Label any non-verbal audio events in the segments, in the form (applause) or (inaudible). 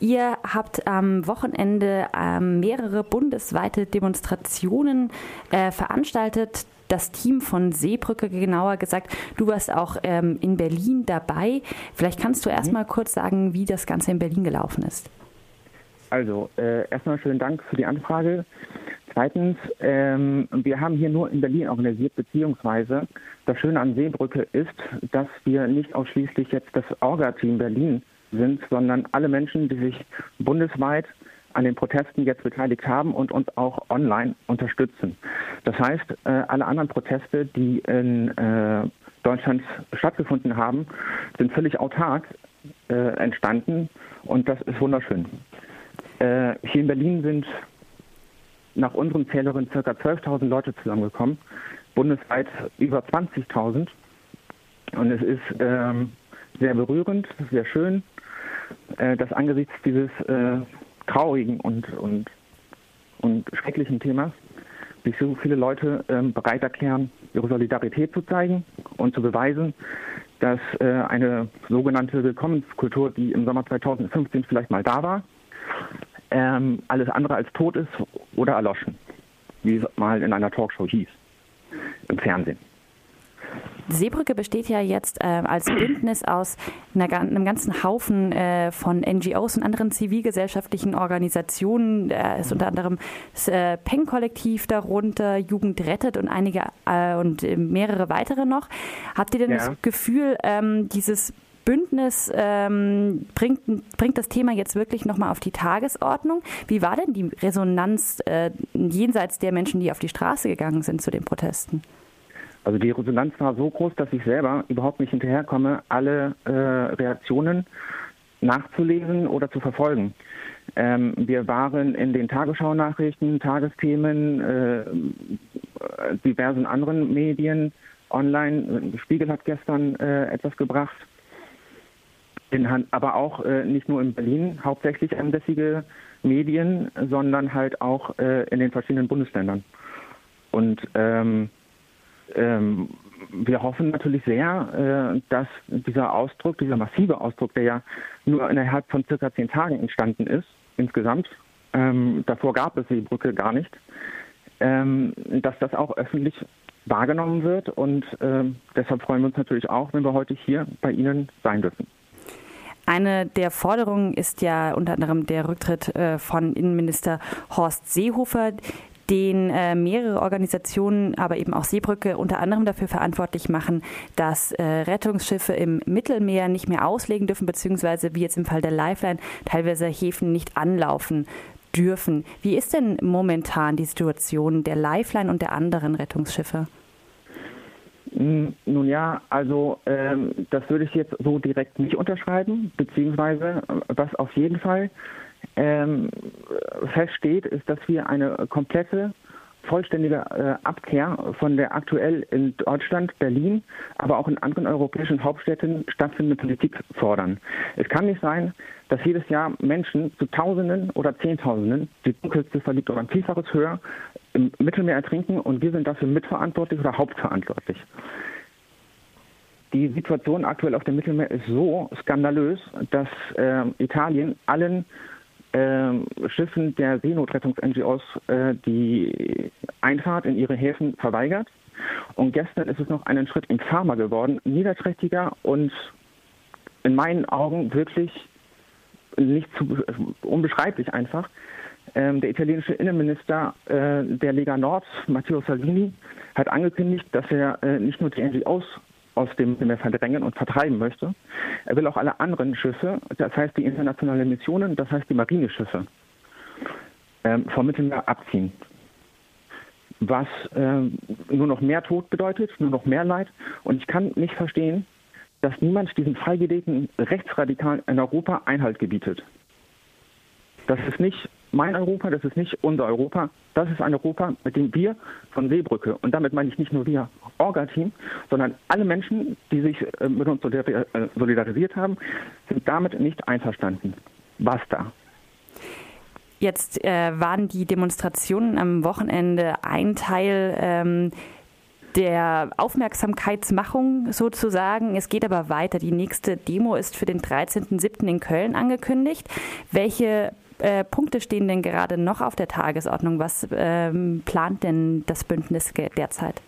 Ihr habt am Wochenende ähm, mehrere bundesweite Demonstrationen äh, veranstaltet. Das Team von Seebrücke, genauer gesagt, du warst auch ähm, in Berlin dabei. Vielleicht kannst du erst mhm. mal kurz sagen, wie das Ganze in Berlin gelaufen ist. Also, äh, erstmal schönen Dank für die Anfrage. Zweitens, ähm, wir haben hier nur in Berlin organisiert, beziehungsweise das Schöne an Seebrücke ist, dass wir nicht ausschließlich jetzt das Orga-Team Berlin sind, sondern alle Menschen, die sich bundesweit an den Protesten jetzt beteiligt haben und uns auch online unterstützen. Das heißt, äh, alle anderen Proteste, die in äh, Deutschland stattgefunden haben, sind völlig autark äh, entstanden und das ist wunderschön. Hier in Berlin sind nach unseren Zählerinnen ca. 12.000 Leute zusammengekommen, bundesweit über 20.000 und es ist ähm, sehr berührend, sehr schön dass angesichts dieses äh, traurigen und, und, und schrecklichen Themas sich so viele Leute ähm, bereit erklären, ihre Solidarität zu zeigen und zu beweisen, dass äh, eine sogenannte Willkommenskultur, die im Sommer 2015 vielleicht mal da war, ähm, alles andere als tot ist oder erloschen, wie es mal in einer Talkshow hieß, im Fernsehen. Seebrücke besteht ja jetzt äh, als (clears throat) Bündnis aus einer, einem ganzen Haufen äh, von NGOs und anderen zivilgesellschaftlichen Organisationen. Da ist unter anderem das äh, Peng-Kollektiv darunter, Jugend rettet und einige äh, und mehrere weitere noch. Habt ihr denn ja. das Gefühl, ähm, dieses Bündnis ähm, bringt, bringt das Thema jetzt wirklich nochmal auf die Tagesordnung. Wie war denn die Resonanz äh, jenseits der Menschen, die auf die Straße gegangen sind zu den Protesten? Also die Resonanz war so groß, dass ich selber überhaupt nicht hinterherkomme, alle äh, Reaktionen nachzulesen oder zu verfolgen. Ähm, wir waren in den Tagesschau-Nachrichten, Tagesthemen, äh, diversen anderen Medien online. Spiegel hat gestern äh, etwas gebracht. In, aber auch äh, nicht nur in Berlin hauptsächlich ansässige Medien, sondern halt auch äh, in den verschiedenen Bundesländern. Und ähm, ähm, wir hoffen natürlich sehr, äh, dass dieser Ausdruck, dieser massive Ausdruck, der ja nur innerhalb von circa zehn Tagen entstanden ist, insgesamt, ähm, davor gab es die Brücke gar nicht, ähm, dass das auch öffentlich wahrgenommen wird. Und äh, deshalb freuen wir uns natürlich auch, wenn wir heute hier bei Ihnen sein dürfen. Eine der Forderungen ist ja unter anderem der Rücktritt äh, von Innenminister Horst Seehofer den äh, mehrere Organisationen, aber eben auch Seebrücke unter anderem dafür verantwortlich machen, dass äh, Rettungsschiffe im Mittelmeer nicht mehr auslegen dürfen, beziehungsweise wie jetzt im Fall der Lifeline teilweise Häfen nicht anlaufen dürfen. Wie ist denn momentan die Situation der Lifeline und der anderen Rettungsschiffe? Hm, nun ja, also ähm, das würde ich jetzt so direkt nicht unterschreiben, beziehungsweise äh, was auf jeden Fall ähm, feststeht, ist, dass wir eine komplette vollständige äh, Abkehr von der aktuell in Deutschland, Berlin, aber auch in anderen europäischen Hauptstädten stattfindenden Politik fordern. Es kann nicht sein, dass jedes Jahr Menschen zu Tausenden oder Zehntausenden, die Dunkelziffer liegt um ein Vielfaches höher, im Mittelmeer ertrinken und wir sind dafür mitverantwortlich oder hauptverantwortlich. Die Situation aktuell auf dem Mittelmeer ist so skandalös, dass äh, Italien allen Schiffen der Seenotrettungs-NGOs äh, die Einfahrt in ihre Häfen verweigert. Und gestern ist es noch einen Schritt infamer geworden, niederträchtiger und in meinen Augen wirklich nicht zu, unbeschreiblich einfach. Ähm, der italienische Innenminister äh, der Lega Nord, Matteo Salvini, hat angekündigt, dass er äh, nicht nur die NGOs aus dem Mittelmeer verdrängen und vertreiben möchte. Er will auch alle anderen Schiffe, das heißt die internationalen Missionen, das heißt die Marineschiffe, ähm, vom Mittelmeer abziehen. Was ähm, nur noch mehr Tod bedeutet, nur noch mehr Leid. Und ich kann nicht verstehen, dass niemand diesen freigelegten Rechtsradikalen in Europa Einhalt gebietet. Das ist nicht mein Europa, das ist nicht unser Europa. Das ist ein Europa, mit dem wir von Seebrücke, und damit meine ich nicht nur wir Orga-Team, sondern alle Menschen, die sich äh, mit uns äh, solidarisiert haben, sind damit nicht einverstanden. Basta. Jetzt äh, waren die Demonstrationen am Wochenende ein Teil ähm, der Aufmerksamkeitsmachung sozusagen. Es geht aber weiter. Die nächste Demo ist für den 13.07. in Köln angekündigt. Welche äh, Punkte stehen denn gerade noch auf der Tagesordnung? Was ähm, plant denn das Bündnis derzeit?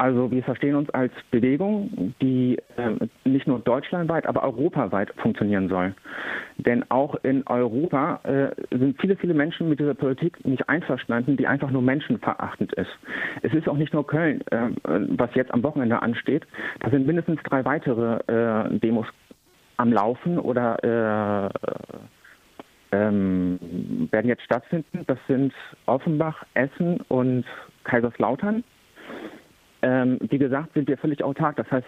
Also wir verstehen uns als Bewegung, die äh, nicht nur deutschlandweit, aber europaweit funktionieren soll. Denn auch in Europa äh, sind viele, viele Menschen mit dieser Politik nicht einverstanden, die einfach nur menschenverachtend ist. Es ist auch nicht nur Köln, äh, was jetzt am Wochenende ansteht. Da sind mindestens drei weitere äh, Demos am Laufen oder äh, werden jetzt stattfinden. Das sind Offenbach, Essen und Kaiserslautern ähm, wie gesagt, sind wir völlig autark. Das heißt,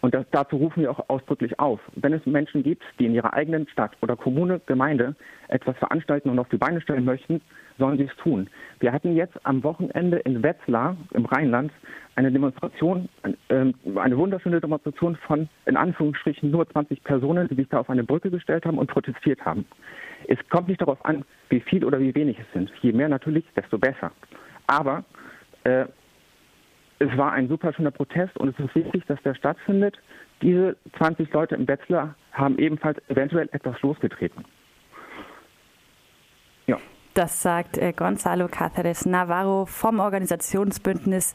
und das, dazu rufen wir auch ausdrücklich auf. Wenn es Menschen gibt, die in ihrer eigenen Stadt oder Kommune, Gemeinde etwas veranstalten und auf die Beine stellen möchten, sollen sie es tun. Wir hatten jetzt am Wochenende in Wetzlar im Rheinland eine Demonstration, äh, eine wunderschöne Demonstration von in Anführungsstrichen nur 20 Personen, die sich da auf eine Brücke gestellt haben und protestiert haben. Es kommt nicht darauf an, wie viel oder wie wenig es sind. Je mehr natürlich, desto besser. Aber äh, es war ein super schöner Protest und es ist wichtig, dass der stattfindet. Diese 20 Leute im Wetzlar haben ebenfalls eventuell etwas losgetreten. Ja. Das sagt äh, Gonzalo Cáceres Navarro vom Organisationsbündnis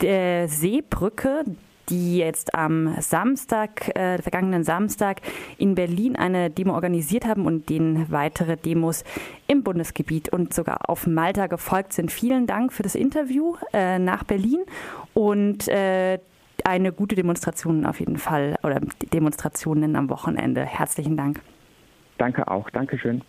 der Seebrücke die jetzt am Samstag, äh, vergangenen Samstag in Berlin eine Demo organisiert haben und denen weitere Demos im Bundesgebiet und sogar auf Malta gefolgt sind. Vielen Dank für das Interview äh, nach Berlin und äh, eine gute Demonstration auf jeden Fall oder Demonstrationen am Wochenende. Herzlichen Dank. Danke auch. Dankeschön.